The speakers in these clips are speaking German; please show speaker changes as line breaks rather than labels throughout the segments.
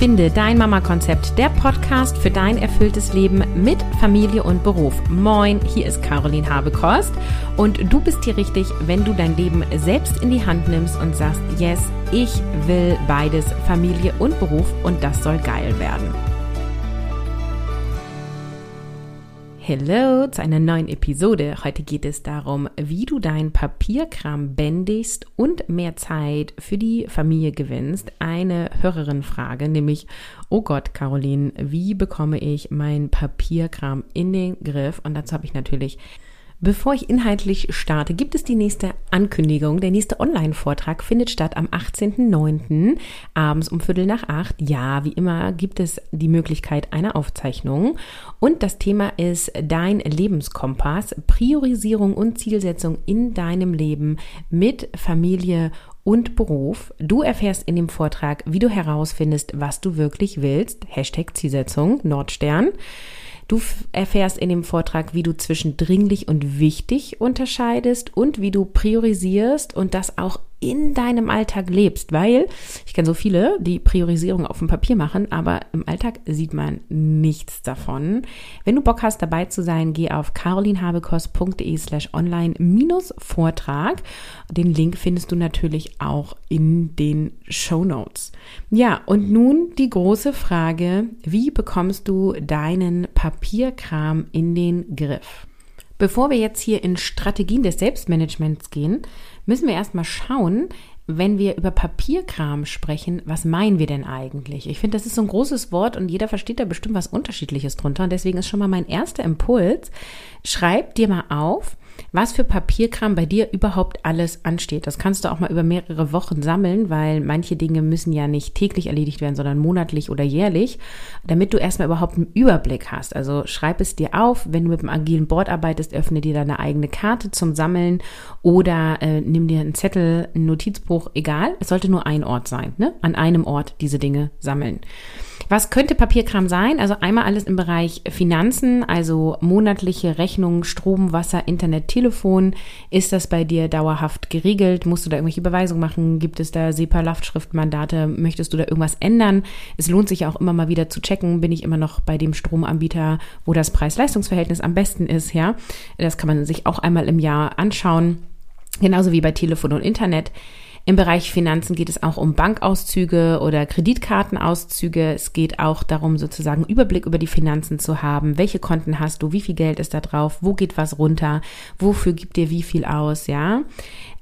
Finde dein Mama-Konzept, der Podcast für dein erfülltes Leben mit Familie und Beruf. Moin, hier ist Caroline Habekost und du bist hier richtig, wenn du dein Leben selbst in die Hand nimmst und sagst, yes, ich will beides, Familie und Beruf und das soll geil werden. Hallo zu einer neuen Episode. Heute geht es darum, wie du dein Papierkram bändigst und mehr Zeit für die Familie gewinnst. Eine Hörerin-Frage, nämlich, oh Gott, Caroline, wie bekomme ich mein Papierkram in den Griff? Und dazu habe ich natürlich Bevor ich inhaltlich starte, gibt es die nächste Ankündigung. Der nächste Online-Vortrag findet statt am 18.09. abends um Viertel nach acht. Ja, wie immer gibt es die Möglichkeit einer Aufzeichnung. Und das Thema ist dein Lebenskompass, Priorisierung und Zielsetzung in deinem Leben mit Familie und Beruf. Du erfährst in dem Vortrag, wie du herausfindest, was du wirklich willst. Hashtag Zielsetzung, Nordstern. Du erfährst in dem Vortrag, wie du zwischen dringlich und wichtig unterscheidest und wie du priorisierst und das auch in deinem Alltag lebst, weil ich kenne so viele, die Priorisierung auf dem Papier machen, aber im Alltag sieht man nichts davon. Wenn du Bock hast, dabei zu sein, geh auf carolinhabekos.de slash online minus Vortrag. Den Link findest du natürlich auch in den Show Notes. Ja, und nun die große Frage, wie bekommst du deinen Papierkram in den Griff? Bevor wir jetzt hier in Strategien des Selbstmanagements gehen, müssen wir erstmal schauen, wenn wir über Papierkram sprechen, was meinen wir denn eigentlich? Ich finde, das ist so ein großes Wort und jeder versteht da bestimmt was Unterschiedliches drunter. Und deswegen ist schon mal mein erster Impuls, schreib dir mal auf, was für Papierkram bei dir überhaupt alles ansteht. Das kannst du auch mal über mehrere Wochen sammeln, weil manche Dinge müssen ja nicht täglich erledigt werden, sondern monatlich oder jährlich, damit du erstmal überhaupt einen Überblick hast. Also schreib es dir auf, wenn du mit einem agilen Board arbeitest, öffne dir deine eigene Karte zum Sammeln oder äh, nimm dir einen Zettel, ein Notizbuch, egal. Es sollte nur ein Ort sein, ne? An einem Ort diese Dinge sammeln. Was könnte Papierkram sein? Also einmal alles im Bereich Finanzen, also monatliche Rechnungen, Strom, Wasser, Internet, Telefon. Ist das bei dir dauerhaft geregelt? Musst du da irgendwelche Überweisungen machen? Gibt es da SEPA-Lastschriftmandate? Möchtest du da irgendwas ändern? Es lohnt sich auch immer mal wieder zu checken, bin ich immer noch bei dem Stromanbieter, wo das Preis-Leistungs-Verhältnis am besten ist, ja? Das kann man sich auch einmal im Jahr anschauen. Genauso wie bei Telefon und Internet. Im Bereich Finanzen geht es auch um Bankauszüge oder Kreditkartenauszüge. Es geht auch darum, sozusagen Überblick über die Finanzen zu haben. Welche Konten hast du? Wie viel Geld ist da drauf? Wo geht was runter? Wofür gibt dir wie viel aus? Ja.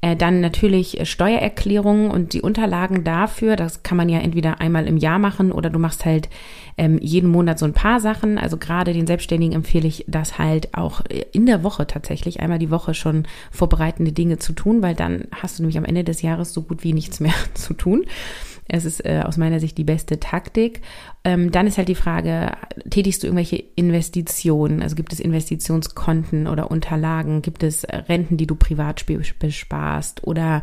Äh, dann natürlich Steuererklärungen und die Unterlagen dafür. Das kann man ja entweder einmal im Jahr machen oder du machst halt ähm, jeden Monat so ein paar Sachen. Also gerade den Selbstständigen empfehle ich das halt auch in der Woche tatsächlich einmal die Woche schon vorbereitende Dinge zu tun, weil dann hast du nämlich am Ende des Jahres so gut wie nichts mehr zu tun. Es ist äh, aus meiner Sicht die beste Taktik. Ähm, dann ist halt die Frage, tätigst du irgendwelche Investitionen? Also gibt es Investitionskonten oder Unterlagen? Gibt es Renten, die du privat besparst? Oder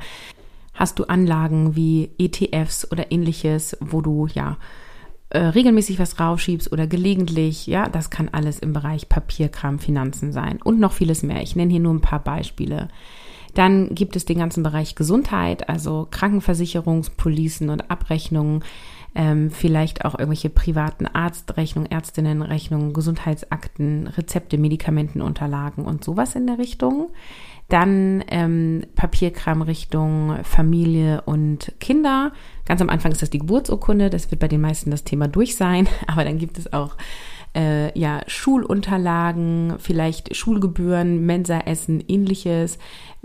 hast du Anlagen wie ETFs oder ähnliches, wo du ja äh, regelmäßig was raufschiebst oder gelegentlich, ja, das kann alles im Bereich Papierkram, Finanzen sein und noch vieles mehr. Ich nenne hier nur ein paar Beispiele. Dann gibt es den ganzen Bereich Gesundheit, also Krankenversicherungspolicen und Abrechnungen, ähm, vielleicht auch irgendwelche privaten Arztrechnungen, Ärztinnenrechnungen, Gesundheitsakten, Rezepte, Medikamentenunterlagen und sowas in der Richtung. Dann ähm, Papierkram Richtung Familie und Kinder. Ganz am Anfang ist das die Geburtsurkunde. Das wird bei den meisten das Thema durch sein. Aber dann gibt es auch äh, ja, Schulunterlagen, vielleicht Schulgebühren, Mensaessen, ähnliches,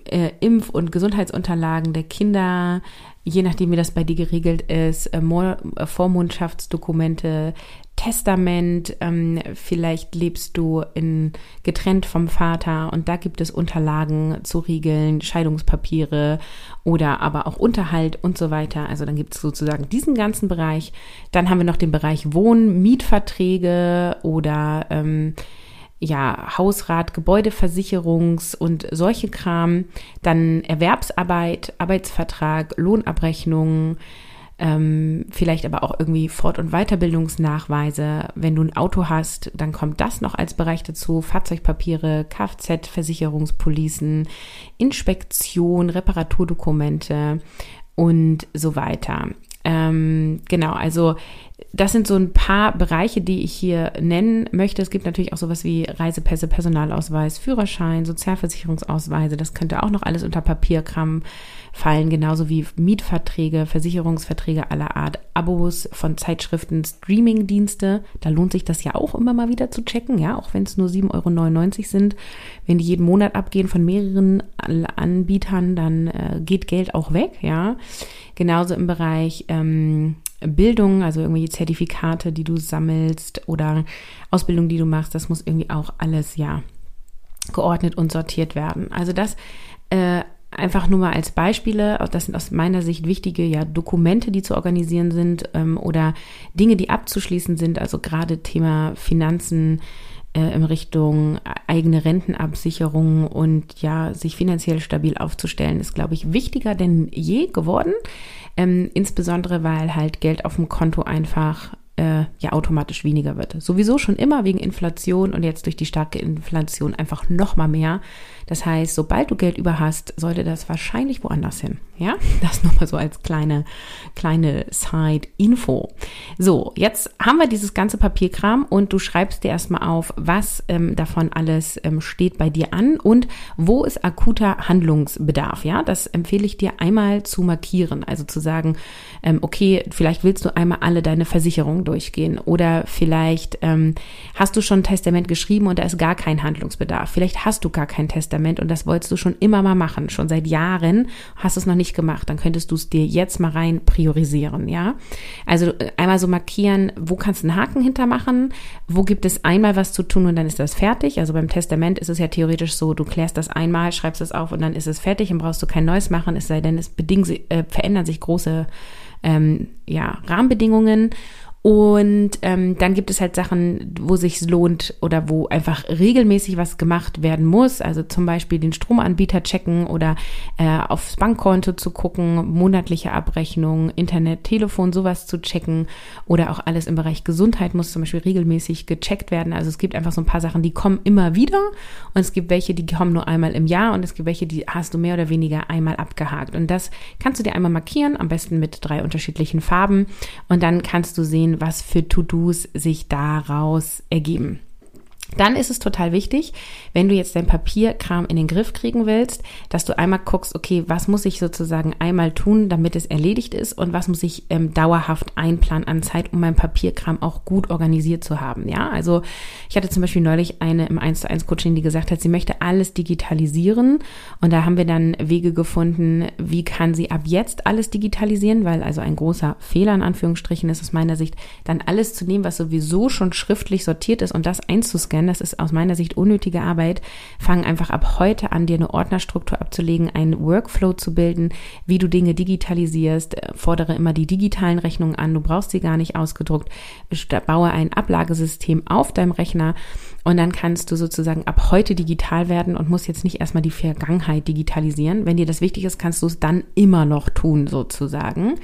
äh, Impf- und Gesundheitsunterlagen der Kinder, je nachdem, wie das bei dir geregelt ist, äh, äh, Vormundschaftsdokumente, Testament, ähm, vielleicht lebst du in, getrennt vom Vater und da gibt es Unterlagen zu regeln, Scheidungspapiere oder aber auch Unterhalt und so weiter. Also dann gibt es sozusagen diesen ganzen Bereich. Dann haben wir noch den Bereich Wohn-, Mietverträge oder ähm, ja, Hausrat, Gebäudeversicherungs und solche Kram, dann Erwerbsarbeit, Arbeitsvertrag, Lohnabrechnung, ähm, vielleicht aber auch irgendwie Fort- und Weiterbildungsnachweise. Wenn du ein Auto hast, dann kommt das noch als Bereich dazu. Fahrzeugpapiere, Kfz-Versicherungspolicen, Inspektion, Reparaturdokumente und so weiter. Ähm, genau, also das sind so ein paar Bereiche, die ich hier nennen möchte. Es gibt natürlich auch sowas wie Reisepässe, Personalausweis, Führerschein, Sozialversicherungsausweise. Das könnte auch noch alles unter Papierkram fallen, genauso wie Mietverträge, Versicherungsverträge aller Art, Abos von Zeitschriften, Streamingdienste. Da lohnt sich das ja auch immer mal wieder zu checken, ja, auch wenn es nur 7,99 Euro sind. Wenn die jeden Monat abgehen von mehreren Anbietern, dann äh, geht Geld auch weg, ja. Genauso im Bereich ähm, Bildung, also irgendwelche Zertifikate, die du sammelst oder Ausbildung, die du machst, das muss irgendwie auch alles ja geordnet und sortiert werden. Also das äh, einfach nur mal als Beispiele, das sind aus meiner Sicht wichtige ja Dokumente, die zu organisieren sind ähm, oder Dinge, die abzuschließen sind, also gerade Thema Finanzen, äh, in Richtung eigene Rentenabsicherung und ja, sich finanziell stabil aufzustellen, ist, glaube ich, wichtiger denn je geworden. Ähm, insbesondere, weil halt Geld auf dem Konto einfach äh, ja automatisch weniger wird. Sowieso schon immer wegen Inflation und jetzt durch die starke Inflation einfach noch mal mehr. Das heißt, sobald du Geld über hast, sollte das wahrscheinlich woanders hin. Ja, das nur mal so als kleine, kleine Side-Info. So, jetzt haben wir dieses ganze Papierkram und du schreibst dir erstmal auf, was ähm, davon alles ähm, steht bei dir an und wo ist akuter Handlungsbedarf. Ja, das empfehle ich dir einmal zu markieren. Also zu sagen, ähm, okay, vielleicht willst du einmal alle deine Versicherungen durchgehen oder vielleicht ähm, hast du schon ein Testament geschrieben und da ist gar kein Handlungsbedarf. Vielleicht hast du gar kein Testament und das wolltest du schon immer mal machen, schon seit Jahren, hast es noch nicht gemacht. Dann könntest du es dir jetzt mal rein priorisieren, ja? Also äh, einmal so markieren, wo kannst du einen Haken hintermachen, wo gibt es einmal was zu tun und dann ist das fertig. Also beim Testament ist es ja theoretisch so, du klärst das einmal, schreibst es auf und dann ist es fertig und brauchst du kein neues machen, es sei denn, es bedingt, äh, verändern sich große ähm, ja, Rahmenbedingungen und ähm, dann gibt es halt Sachen, wo sich lohnt oder wo einfach regelmäßig was gemacht werden muss. Also zum Beispiel den Stromanbieter checken oder äh, aufs Bankkonto zu gucken, monatliche Abrechnung, Internet, Telefon, sowas zu checken. Oder auch alles im Bereich Gesundheit muss zum Beispiel regelmäßig gecheckt werden. Also es gibt einfach so ein paar Sachen, die kommen immer wieder. Und es gibt welche, die kommen nur einmal im Jahr. Und es gibt welche, die hast du mehr oder weniger einmal abgehakt. Und das kannst du dir einmal markieren, am besten mit drei unterschiedlichen Farben. Und dann kannst du sehen, sehen, was für To-Dos sich daraus ergeben. Dann ist es total wichtig, wenn du jetzt dein Papierkram in den Griff kriegen willst, dass du einmal guckst, okay, was muss ich sozusagen einmal tun, damit es erledigt ist und was muss ich ähm, dauerhaft einplanen an Zeit, um mein Papierkram auch gut organisiert zu haben. Ja, also ich hatte zum Beispiel neulich eine im 1 zu 1 Coaching, die gesagt hat, sie möchte alles digitalisieren und da haben wir dann Wege gefunden, wie kann sie ab jetzt alles digitalisieren, weil also ein großer Fehler in Anführungsstrichen ist aus meiner Sicht, dann alles zu nehmen, was sowieso schon schriftlich sortiert ist und das einzuscannen denn das ist aus meiner Sicht unnötige Arbeit. Fang einfach ab heute an, dir eine Ordnerstruktur abzulegen, einen Workflow zu bilden, wie du Dinge digitalisierst. Fordere immer die digitalen Rechnungen an, du brauchst sie gar nicht ausgedruckt. Baue ein Ablagesystem auf deinem Rechner und dann kannst du sozusagen ab heute digital werden und musst jetzt nicht erstmal die Vergangenheit digitalisieren. Wenn dir das wichtig ist, kannst du es dann immer noch tun, sozusagen.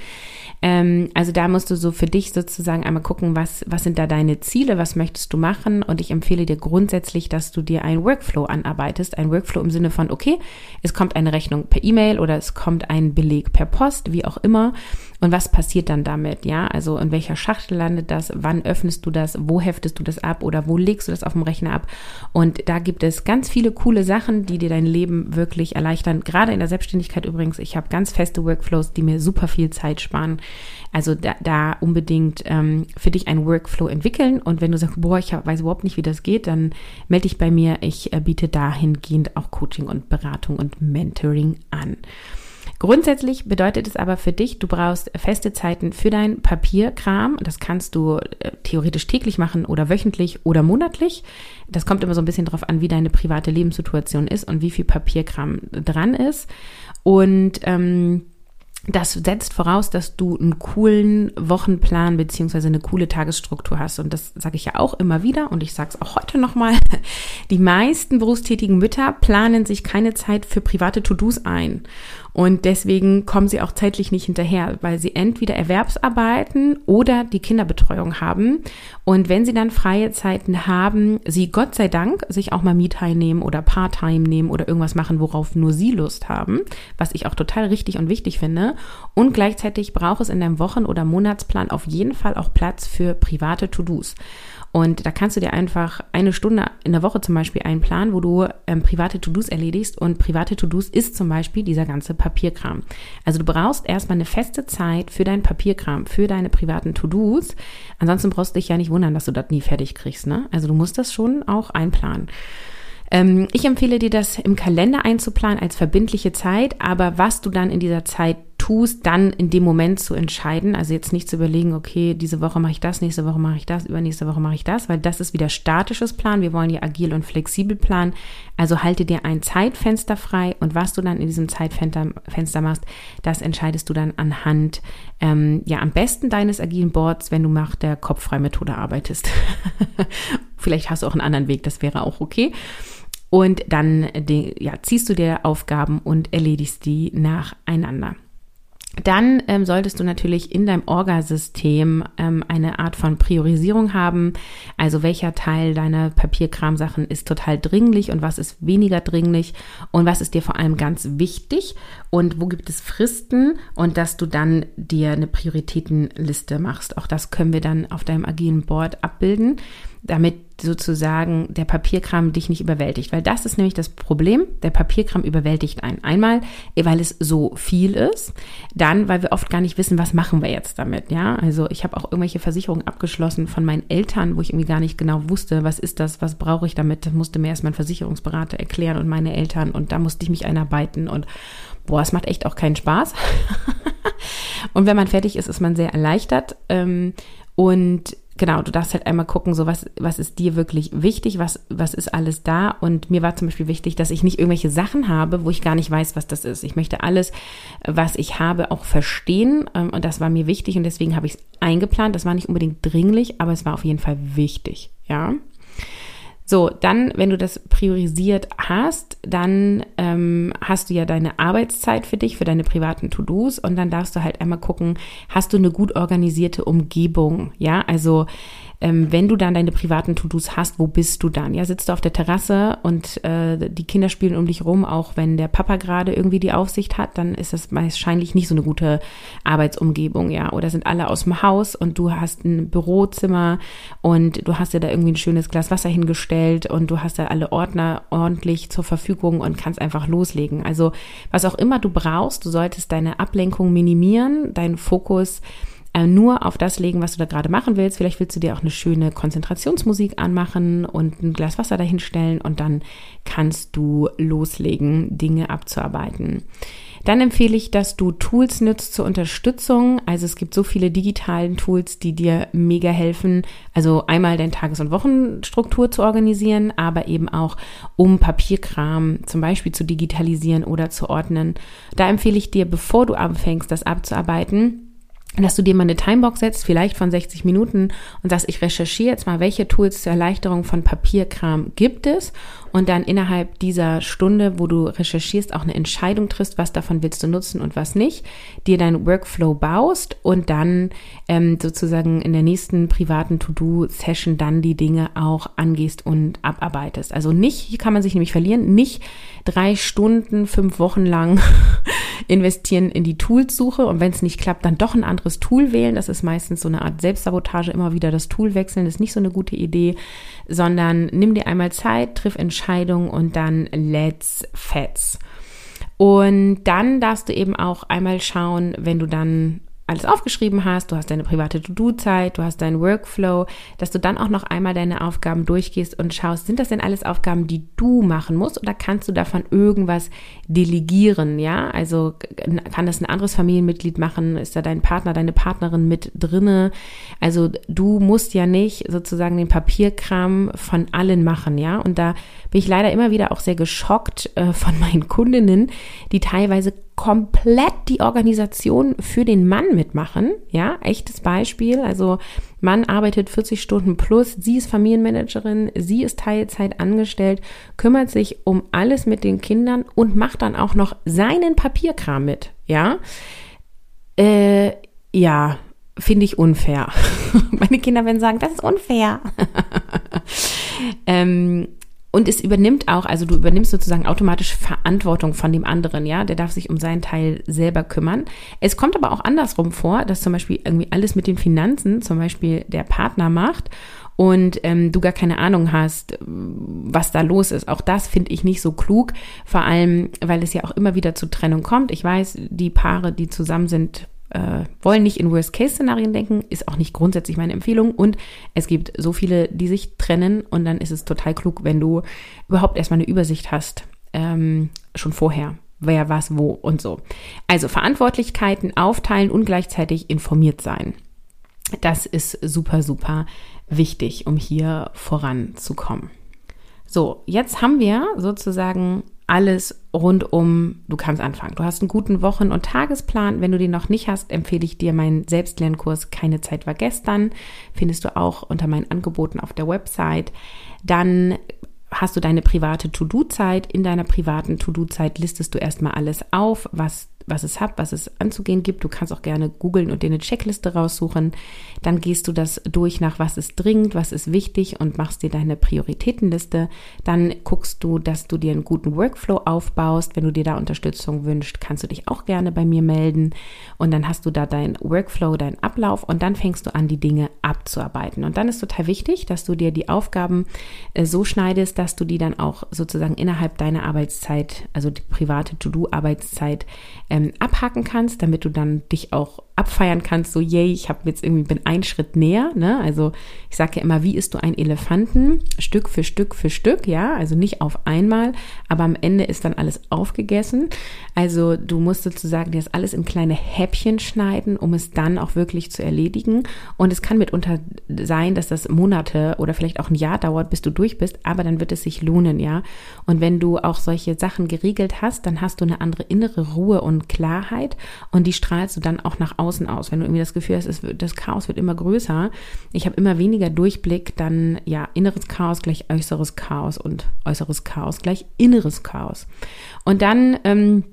Ähm, also da musst du so für dich sozusagen einmal gucken, was, was sind da deine Ziele, was möchtest du machen? Und ich empfehle dir grundsätzlich, dass du dir einen Workflow anarbeitest. Ein Workflow im Sinne von, okay, es kommt eine Rechnung per E-Mail oder es kommt ein Beleg per Post, wie auch immer. Und was passiert dann damit? Ja, also in welcher Schachtel landet das? Wann öffnest du das? Wo heftest du das ab? Oder wo legst du das auf dem Rechner ab? Und da gibt es ganz viele coole Sachen, die dir dein Leben wirklich erleichtern. Gerade in der Selbstständigkeit übrigens. Ich habe ganz feste Workflows, die mir super viel Zeit sparen. Also da, da unbedingt ähm, für dich einen Workflow entwickeln. Und wenn du sagst, boah, ich weiß überhaupt nicht, wie das geht, dann melde dich bei mir. Ich äh, biete dahingehend auch Coaching und Beratung und Mentoring an. Grundsätzlich bedeutet es aber für dich, du brauchst feste Zeiten für dein Papierkram. Das kannst du äh, theoretisch täglich machen oder wöchentlich oder monatlich. Das kommt immer so ein bisschen drauf an, wie deine private Lebenssituation ist und wie viel Papierkram dran ist. Und ähm, das setzt voraus, dass du einen coolen Wochenplan beziehungsweise eine coole Tagesstruktur hast. Und das sage ich ja auch immer wieder und ich sage es auch heute nochmal. Die meisten berufstätigen Mütter planen sich keine Zeit für private To-Dos ein. Und deswegen kommen sie auch zeitlich nicht hinterher, weil sie entweder Erwerbsarbeiten oder die Kinderbetreuung haben. Und wenn sie dann freie Zeiten haben, sie Gott sei Dank sich auch mal Me-Time nehmen oder Part-Time nehmen oder irgendwas machen, worauf nur sie Lust haben, was ich auch total richtig und wichtig finde. Und gleichzeitig braucht es in deinem Wochen- oder Monatsplan auf jeden Fall auch Platz für private To-Dos. Und da kannst du dir einfach eine Stunde in der Woche zum Beispiel einplanen, wo du ähm, private To-Dos erledigst. Und private To-Dos ist zum Beispiel dieser ganze Papierkram. Also du brauchst erstmal eine feste Zeit für deinen Papierkram, für deine privaten To-Dos. Ansonsten brauchst du dich ja nicht wundern, dass du das nie fertig kriegst. Ne? Also du musst das schon auch einplanen. Ähm, ich empfehle dir das im Kalender einzuplanen als verbindliche Zeit, aber was du dann in dieser Zeit tust, dann in dem Moment zu entscheiden. Also jetzt nicht zu überlegen, okay, diese Woche mache ich das, nächste Woche mache ich das, übernächste Woche mache ich das, weil das ist wieder statisches Plan. Wir wollen ja agil und flexibel planen. Also halte dir ein Zeitfenster frei und was du dann in diesem Zeitfenster Fenster machst, das entscheidest du dann anhand, ähm, ja, am besten deines agilen Boards, wenn du nach der Kopffrei-Methode arbeitest. Vielleicht hast du auch einen anderen Weg, das wäre auch okay. Und dann ja, ziehst du dir Aufgaben und erledigst die nacheinander. Dann ähm, solltest du natürlich in deinem Orgasystem ähm, eine Art von Priorisierung haben. Also welcher Teil deiner Papierkramsachen ist total dringlich und was ist weniger dringlich und was ist dir vor allem ganz wichtig und wo gibt es Fristen und dass du dann dir eine Prioritätenliste machst. Auch das können wir dann auf deinem agilen Board abbilden damit sozusagen der Papierkram dich nicht überwältigt. Weil das ist nämlich das Problem. Der Papierkram überwältigt einen. Einmal, weil es so viel ist. Dann, weil wir oft gar nicht wissen, was machen wir jetzt damit. Ja, also ich habe auch irgendwelche Versicherungen abgeschlossen von meinen Eltern, wo ich irgendwie gar nicht genau wusste, was ist das, was brauche ich damit. Das musste mir erst mein Versicherungsberater erklären und meine Eltern. Und da musste ich mich einarbeiten. Und boah, es macht echt auch keinen Spaß. und wenn man fertig ist, ist man sehr erleichtert. Ähm, und genau, du darfst halt einmal gucken, so was, was ist dir wirklich wichtig, was, was ist alles da. Und mir war zum Beispiel wichtig, dass ich nicht irgendwelche Sachen habe, wo ich gar nicht weiß, was das ist. Ich möchte alles, was ich habe, auch verstehen. Ähm, und das war mir wichtig und deswegen habe ich es eingeplant. Das war nicht unbedingt dringlich, aber es war auf jeden Fall wichtig. Ja. So, dann, wenn du das priorisiert hast, dann ähm, hast du ja deine Arbeitszeit für dich, für deine privaten To-Dos und dann darfst du halt einmal gucken, hast du eine gut organisierte Umgebung, ja, also ähm, wenn du dann deine privaten To-Dos hast, wo bist du dann? Ja, sitzt du auf der Terrasse und äh, die Kinder spielen um dich rum, auch wenn der Papa gerade irgendwie die Aufsicht hat, dann ist das wahrscheinlich nicht so eine gute Arbeitsumgebung, ja. Oder sind alle aus dem Haus und du hast ein Bürozimmer und du hast dir da irgendwie ein schönes Glas Wasser hingestellt und du hast da alle Ordner ordentlich zur Verfügung und kannst einfach loslegen. Also was auch immer du brauchst, du solltest deine Ablenkung minimieren, deinen Fokus nur auf das legen, was du da gerade machen willst. Vielleicht willst du dir auch eine schöne Konzentrationsmusik anmachen und ein Glas Wasser dahinstellen und dann kannst du loslegen, Dinge abzuarbeiten. Dann empfehle ich, dass du Tools nutzt zur Unterstützung. Also es gibt so viele digitalen Tools, die dir mega helfen. Also einmal deine Tages- und Wochenstruktur zu organisieren, aber eben auch um Papierkram zum Beispiel zu digitalisieren oder zu ordnen. Da empfehle ich dir, bevor du anfängst, das abzuarbeiten, dass du dir mal eine Timebox setzt, vielleicht von 60 Minuten und sagst, ich recherchiere jetzt mal, welche Tools zur Erleichterung von Papierkram gibt es und dann innerhalb dieser Stunde, wo du recherchierst, auch eine Entscheidung triffst, was davon willst du nutzen und was nicht, dir deinen Workflow baust und dann ähm, sozusagen in der nächsten privaten To-Do-Session dann die Dinge auch angehst und abarbeitest. Also nicht, hier kann man sich nämlich verlieren, nicht drei Stunden, fünf Wochen lang investieren in die Toolsuche und wenn es nicht klappt, dann doch ein anderes Tool wählen. Das ist meistens so eine Art Selbstsabotage, immer wieder das Tool wechseln, ist nicht so eine gute Idee, sondern nimm dir einmal Zeit, triff Entscheidungen und dann let's fets. Und dann darfst du eben auch einmal schauen, wenn du dann alles aufgeschrieben hast, du hast deine private To-Do-Zeit, du hast deinen Workflow, dass du dann auch noch einmal deine Aufgaben durchgehst und schaust, sind das denn alles Aufgaben, die du machen musst oder kannst du davon irgendwas delegieren, ja? Also kann das ein anderes Familienmitglied machen? Ist da dein Partner, deine Partnerin mit drinne? Also du musst ja nicht sozusagen den Papierkram von allen machen, ja? Und da bin ich leider immer wieder auch sehr geschockt äh, von meinen Kundinnen, die teilweise komplett die Organisation für den Mann mitmachen. Ja, echtes Beispiel. Also Mann arbeitet 40 Stunden plus, sie ist Familienmanagerin, sie ist Teilzeit angestellt, kümmert sich um alles mit den Kindern und macht dann auch noch seinen Papierkram mit, ja? Äh, ja, finde ich unfair. Meine Kinder werden sagen, das ist unfair. ähm, und es übernimmt auch, also du übernimmst sozusagen automatisch Verantwortung von dem anderen, ja, der darf sich um seinen Teil selber kümmern. Es kommt aber auch andersrum vor, dass zum Beispiel irgendwie alles mit den Finanzen, zum Beispiel der Partner macht und ähm, du gar keine Ahnung hast, was da los ist. Auch das finde ich nicht so klug, vor allem, weil es ja auch immer wieder zu Trennung kommt. Ich weiß, die Paare, die zusammen sind, äh, wollen nicht in Worst-Case-Szenarien denken, ist auch nicht grundsätzlich meine Empfehlung. Und es gibt so viele, die sich trennen und dann ist es total klug, wenn du überhaupt erstmal eine Übersicht hast, ähm, schon vorher, wer was wo und so. Also Verantwortlichkeiten aufteilen und gleichzeitig informiert sein. Das ist super, super wichtig, um hier voranzukommen. So, jetzt haben wir sozusagen alles rund um, du kannst anfangen. Du hast einen guten Wochen- und Tagesplan. Wenn du den noch nicht hast, empfehle ich dir meinen Selbstlernkurs Keine Zeit war gestern. Findest du auch unter meinen Angeboten auf der Website. Dann hast du deine private To-Do-Zeit. In deiner privaten To-Do-Zeit listest du erstmal alles auf, was was es hat, was es anzugehen gibt. Du kannst auch gerne googeln und dir eine Checkliste raussuchen. Dann gehst du das durch nach, was ist dringend, was ist wichtig und machst dir deine Prioritätenliste. Dann guckst du, dass du dir einen guten Workflow aufbaust. Wenn du dir da Unterstützung wünschst, kannst du dich auch gerne bei mir melden. Und dann hast du da deinen Workflow, deinen Ablauf und dann fängst du an, die Dinge abzuarbeiten. Und dann ist total wichtig, dass du dir die Aufgaben äh, so schneidest, dass du die dann auch sozusagen innerhalb deiner Arbeitszeit, also die private To-Do-Arbeitszeit, ähm, abhaken kannst, damit du dann dich auch abfeiern kannst, so yay, ich habe jetzt irgendwie bin einen Schritt näher, ne? Also ich sage ja immer, wie isst du einen Elefanten? Stück für Stück für Stück, ja, also nicht auf einmal, aber am Ende ist dann alles aufgegessen. Also du musst sozusagen das alles in kleine Häppchen schneiden, um es dann auch wirklich zu erledigen. Und es kann mitunter sein, dass das Monate oder vielleicht auch ein Jahr dauert, bis du durch bist, aber dann wird es sich lohnen, ja. Und wenn du auch solche Sachen geregelt hast, dann hast du eine andere innere Ruhe und Klarheit und die strahlst du dann auch nach außen außen aus. Wenn du irgendwie das Gefühl hast, das Chaos wird immer größer, ich habe immer weniger Durchblick, dann ja, inneres Chaos gleich äußeres Chaos und äußeres Chaos gleich inneres Chaos. Und dann ähm,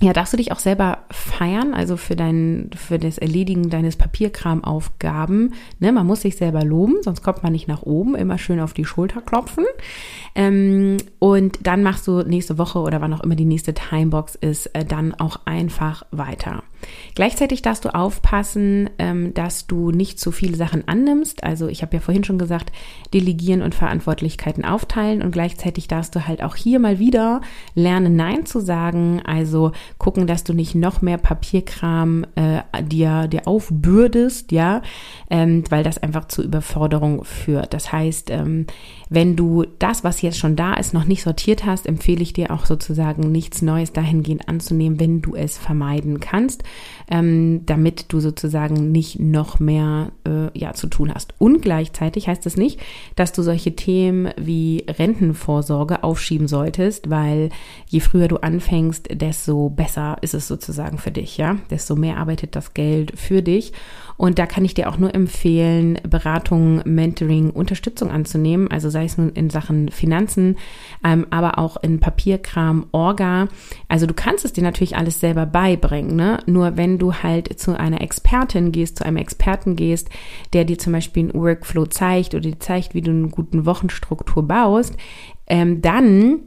ja, darfst du dich auch selber feiern, also für dein, für das Erledigen deines Papierkramaufgaben. Ne, man muss sich selber loben, sonst kommt man nicht nach oben. Immer schön auf die Schulter klopfen. Ähm, und dann machst du nächste Woche oder wann auch immer die nächste Timebox ist, äh, dann auch einfach weiter. Gleichzeitig darfst du aufpassen, ähm, dass du nicht zu viele Sachen annimmst. Also ich habe ja vorhin schon gesagt, delegieren und Verantwortlichkeiten aufteilen und gleichzeitig darfst du halt auch hier mal wieder lernen, Nein zu sagen. Also gucken, dass du nicht noch mehr Papierkram äh, dir, dir aufbürdest, ja, ähm, weil das einfach zu Überforderung führt. Das heißt, ähm, wenn du das, was jetzt schon da ist, noch nicht sortiert hast, empfehle ich dir auch sozusagen nichts Neues dahingehend anzunehmen, wenn du es vermeiden kannst, ähm, damit du sozusagen nicht noch mehr äh, ja, zu tun hast. Und gleichzeitig heißt das nicht, dass du solche Themen wie Rentenvorsorge aufschieben solltest, weil je früher du anfängst, desto besser ist es sozusagen für dich, ja. Desto mehr arbeitet das Geld für dich. Und da kann ich dir auch nur empfehlen, Beratung, Mentoring, Unterstützung anzunehmen. Also sei es nun in Sachen Finanzen, ähm, aber auch in Papierkram, Orga. Also du kannst es dir natürlich alles selber beibringen. Ne? Nur wenn du halt zu einer Expertin gehst, zu einem Experten gehst, der dir zum Beispiel einen Workflow zeigt oder dir zeigt, wie du eine guten Wochenstruktur baust, ähm, dann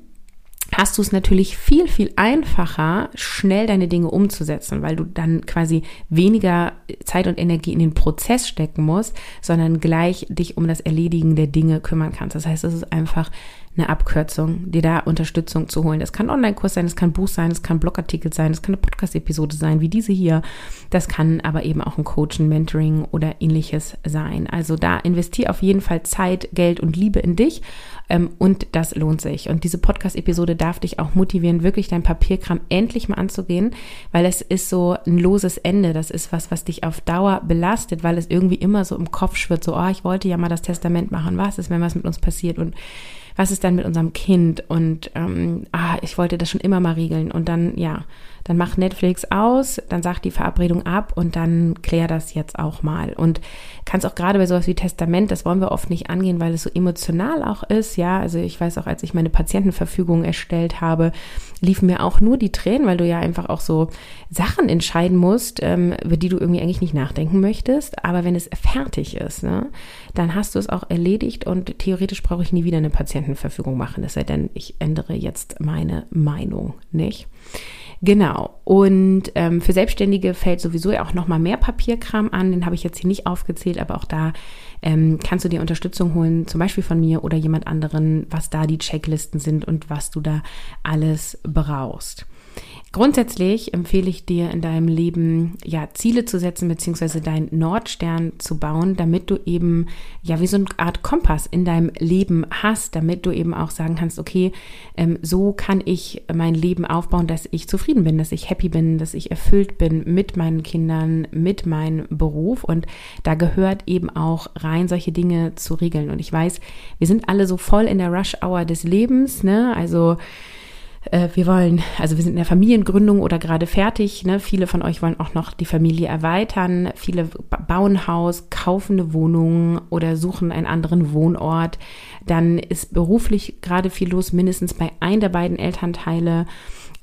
hast du es natürlich viel, viel einfacher, schnell deine Dinge umzusetzen, weil du dann quasi weniger Zeit und Energie in den Prozess stecken musst, sondern gleich dich um das Erledigen der Dinge kümmern kannst. Das heißt, es ist einfach eine Abkürzung, dir da Unterstützung zu holen. Das kann Online-Kurs sein, das kann Buch sein, das kann Blogartikel sein, das kann eine Podcast-Episode sein, wie diese hier. Das kann aber eben auch ein Coaching, Mentoring oder ähnliches sein. Also da investier auf jeden Fall Zeit, Geld und Liebe in dich ähm, und das lohnt sich. Und diese Podcast-Episode darf dich auch motivieren, wirklich dein Papierkram endlich mal anzugehen, weil es ist so ein loses Ende. Das ist was, was dich auf Dauer belastet, weil es irgendwie immer so im Kopf schwirrt, so, oh, ich wollte ja mal das Testament machen. Was ist, wenn was mit uns passiert? Und was ist dann mit unserem Kind und ähm, ah, ich wollte das schon immer mal regeln. Und dann, ja, dann mach Netflix aus, dann sag die Verabredung ab und dann klär das jetzt auch mal. Und kannst auch gerade bei sowas wie Testament, das wollen wir oft nicht angehen, weil es so emotional auch ist. Ja, also ich weiß auch, als ich meine Patientenverfügung erstellt habe, liefen mir auch nur die Tränen, weil du ja einfach auch so Sachen entscheiden musst, ähm, über die du irgendwie eigentlich nicht nachdenken möchtest. Aber wenn es fertig ist, ne, dann hast du es auch erledigt und theoretisch brauche ich nie wieder eine Patientenverfügung machen. Es sei denn, ich ändere jetzt meine Meinung, nicht? Genau. Und ähm, für Selbstständige fällt sowieso auch noch mal mehr Papierkram an. Den habe ich jetzt hier nicht aufgezählt, aber auch da ähm, kannst du dir Unterstützung holen, zum Beispiel von mir oder jemand anderen, was da die Checklisten sind und was du da alles brauchst. Grundsätzlich empfehle ich dir in deinem Leben ja Ziele zu setzen beziehungsweise deinen Nordstern zu bauen, damit du eben ja wie so eine Art Kompass in deinem Leben hast, damit du eben auch sagen kannst, okay, ähm, so kann ich mein Leben aufbauen, dass ich zufrieden bin, dass ich happy bin, dass ich erfüllt bin mit meinen Kindern, mit meinem Beruf und da gehört eben auch rein solche Dinge zu regeln und ich weiß, wir sind alle so voll in der Rush Hour des Lebens, ne? Also äh, wir wollen, also wir sind in der Familiengründung oder gerade fertig. Ne? Viele von euch wollen auch noch die Familie erweitern. Viele bauen Haus, kaufen eine Wohnung oder suchen einen anderen Wohnort. Dann ist beruflich gerade viel los, mindestens bei einem der beiden Elternteile.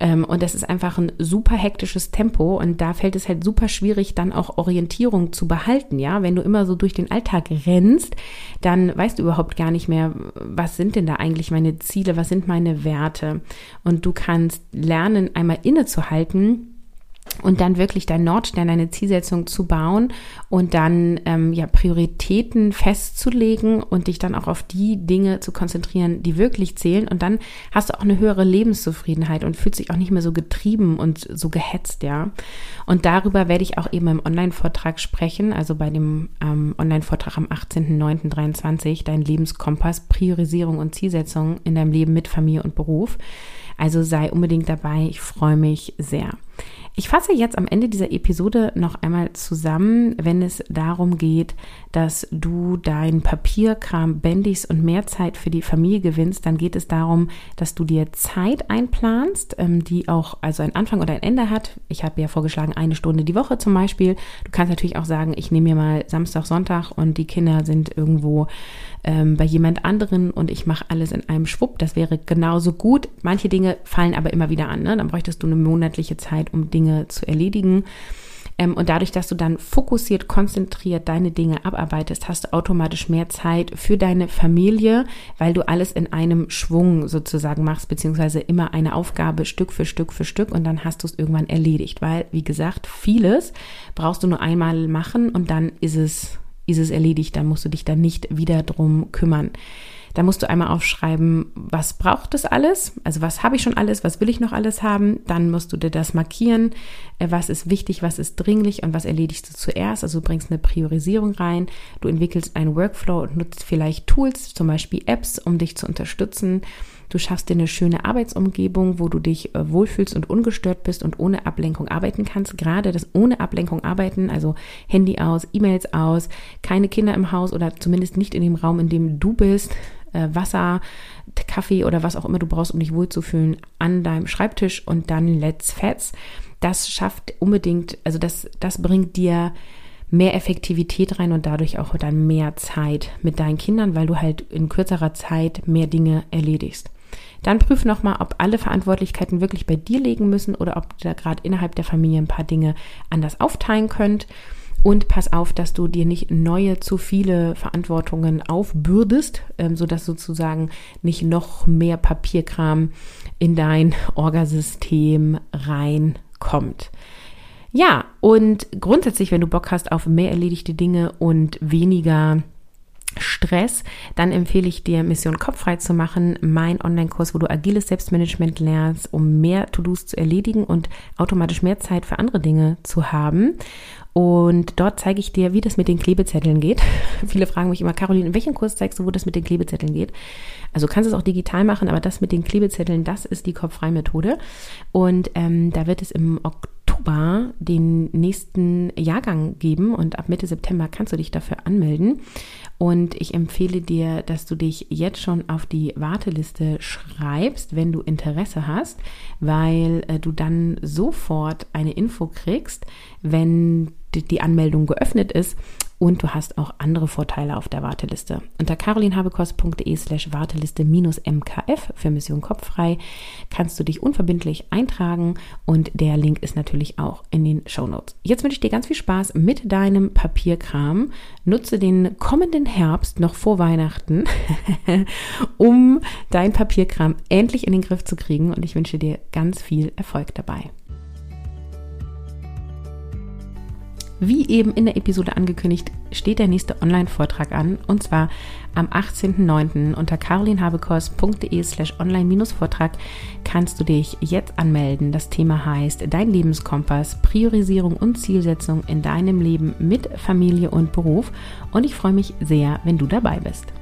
Ähm, und das ist einfach ein super hektisches Tempo und da fällt es halt super schwierig, dann auch Orientierung zu behalten. Ja, wenn du immer so durch den Alltag rennst, dann weißt du überhaupt gar nicht mehr, was sind denn da eigentlich meine Ziele, was sind meine Werte. Und du kannst lernen, einmal innezuhalten und dann wirklich dein Nordstern, deine Zielsetzung zu bauen und dann ähm, ja Prioritäten festzulegen und dich dann auch auf die Dinge zu konzentrieren, die wirklich zählen und dann hast du auch eine höhere Lebenszufriedenheit und fühlst dich auch nicht mehr so getrieben und so gehetzt, ja. Und darüber werde ich auch eben im Online-Vortrag sprechen, also bei dem ähm, Online-Vortrag am 18.09.23, dein Lebenskompass, Priorisierung und Zielsetzung in deinem Leben mit Familie und Beruf. Also sei unbedingt dabei, ich freue mich sehr. Ich fasse jetzt am Ende dieser Episode noch einmal zusammen, wenn es darum geht, dass du dein Papierkram bändigst und mehr Zeit für die Familie gewinnst, dann geht es darum, dass du dir Zeit einplanst, ähm, die auch also ein Anfang oder ein Ende hat. Ich habe ja vorgeschlagen, eine Stunde die Woche zum Beispiel. Du kannst natürlich auch sagen, ich nehme mir mal Samstag, Sonntag und die Kinder sind irgendwo ähm, bei jemand anderen und ich mache alles in einem Schwupp. Das wäre genauso gut. Manche Dinge fallen aber immer wieder an. Ne? Dann bräuchtest du eine monatliche Zeit, um Dinge zu erledigen. Ähm, und dadurch, dass du dann fokussiert, konzentriert deine Dinge abarbeitest, hast du automatisch mehr Zeit für deine Familie, weil du alles in einem Schwung sozusagen machst, beziehungsweise immer eine Aufgabe Stück für Stück für Stück und dann hast du es irgendwann erledigt. Weil, wie gesagt, vieles brauchst du nur einmal machen und dann ist es ist es erledigt, dann musst du dich da nicht wieder drum kümmern. Da musst du einmal aufschreiben, was braucht es alles? Also was habe ich schon alles? Was will ich noch alles haben? Dann musst du dir das markieren. Äh, was ist wichtig? Was ist dringlich? Und was erledigst du zuerst? Also du bringst eine Priorisierung rein. Du entwickelst einen Workflow und nutzt vielleicht Tools, zum Beispiel Apps, um dich zu unterstützen. Du schaffst dir eine schöne Arbeitsumgebung, wo du dich äh, wohlfühlst und ungestört bist und ohne Ablenkung arbeiten kannst. Gerade das ohne Ablenkung arbeiten, also Handy aus, E-Mails aus, keine Kinder im Haus oder zumindest nicht in dem Raum, in dem du bist. Äh, Wasser, Kaffee oder was auch immer du brauchst, um dich wohlzufühlen, an deinem Schreibtisch und dann let's fets. Das schafft unbedingt, also das, das bringt dir mehr Effektivität rein und dadurch auch dann mehr Zeit mit deinen Kindern, weil du halt in kürzerer Zeit mehr Dinge erledigst. Dann prüf nochmal, ob alle Verantwortlichkeiten wirklich bei dir liegen müssen oder ob ihr da gerade innerhalb der Familie ein paar Dinge anders aufteilen könnt. Und pass auf, dass du dir nicht neue zu viele Verantwortungen aufbürdest, ähm, sodass sozusagen nicht noch mehr Papierkram in dein Orgasystem reinkommt. Ja, und grundsätzlich, wenn du Bock hast auf mehr erledigte Dinge und weniger Stress, dann empfehle ich dir, Mission Kopffrei zu machen, mein Online-Kurs, wo du agiles Selbstmanagement lernst, um mehr To-Dos zu erledigen und automatisch mehr Zeit für andere Dinge zu haben. Und dort zeige ich dir, wie das mit den Klebezetteln geht. Viele fragen mich immer, Caroline, in welchem Kurs zeigst du, wo das mit den Klebezetteln geht? Also du kannst es auch digital machen, aber das mit den Klebezetteln, das ist die Kopffrei-Methode. Und ähm, da wird es im Oktober den nächsten Jahrgang geben und ab Mitte September kannst du dich dafür anmelden. Und ich empfehle dir, dass du dich jetzt schon auf die Warteliste schreibst, wenn du Interesse hast, weil äh, du dann sofort eine Info kriegst, wenn die Anmeldung geöffnet ist und du hast auch andere Vorteile auf der Warteliste. Unter carolinhabekost.de slash Warteliste minus MKF für Mission Kopffrei kannst du dich unverbindlich eintragen und der Link ist natürlich auch in den Show Notes. Jetzt wünsche ich dir ganz viel Spaß mit deinem Papierkram. Nutze den kommenden Herbst noch vor Weihnachten, um dein Papierkram endlich in den Griff zu kriegen und ich wünsche dir ganz viel Erfolg dabei. Wie eben in der Episode angekündigt, steht der nächste Online-Vortrag an und zwar am 18.09. unter carolinhabekos.de slash online-vortrag kannst du dich jetzt anmelden. Das Thema heißt Dein Lebenskompass, Priorisierung und Zielsetzung in deinem Leben mit Familie und Beruf und ich freue mich sehr, wenn du dabei bist.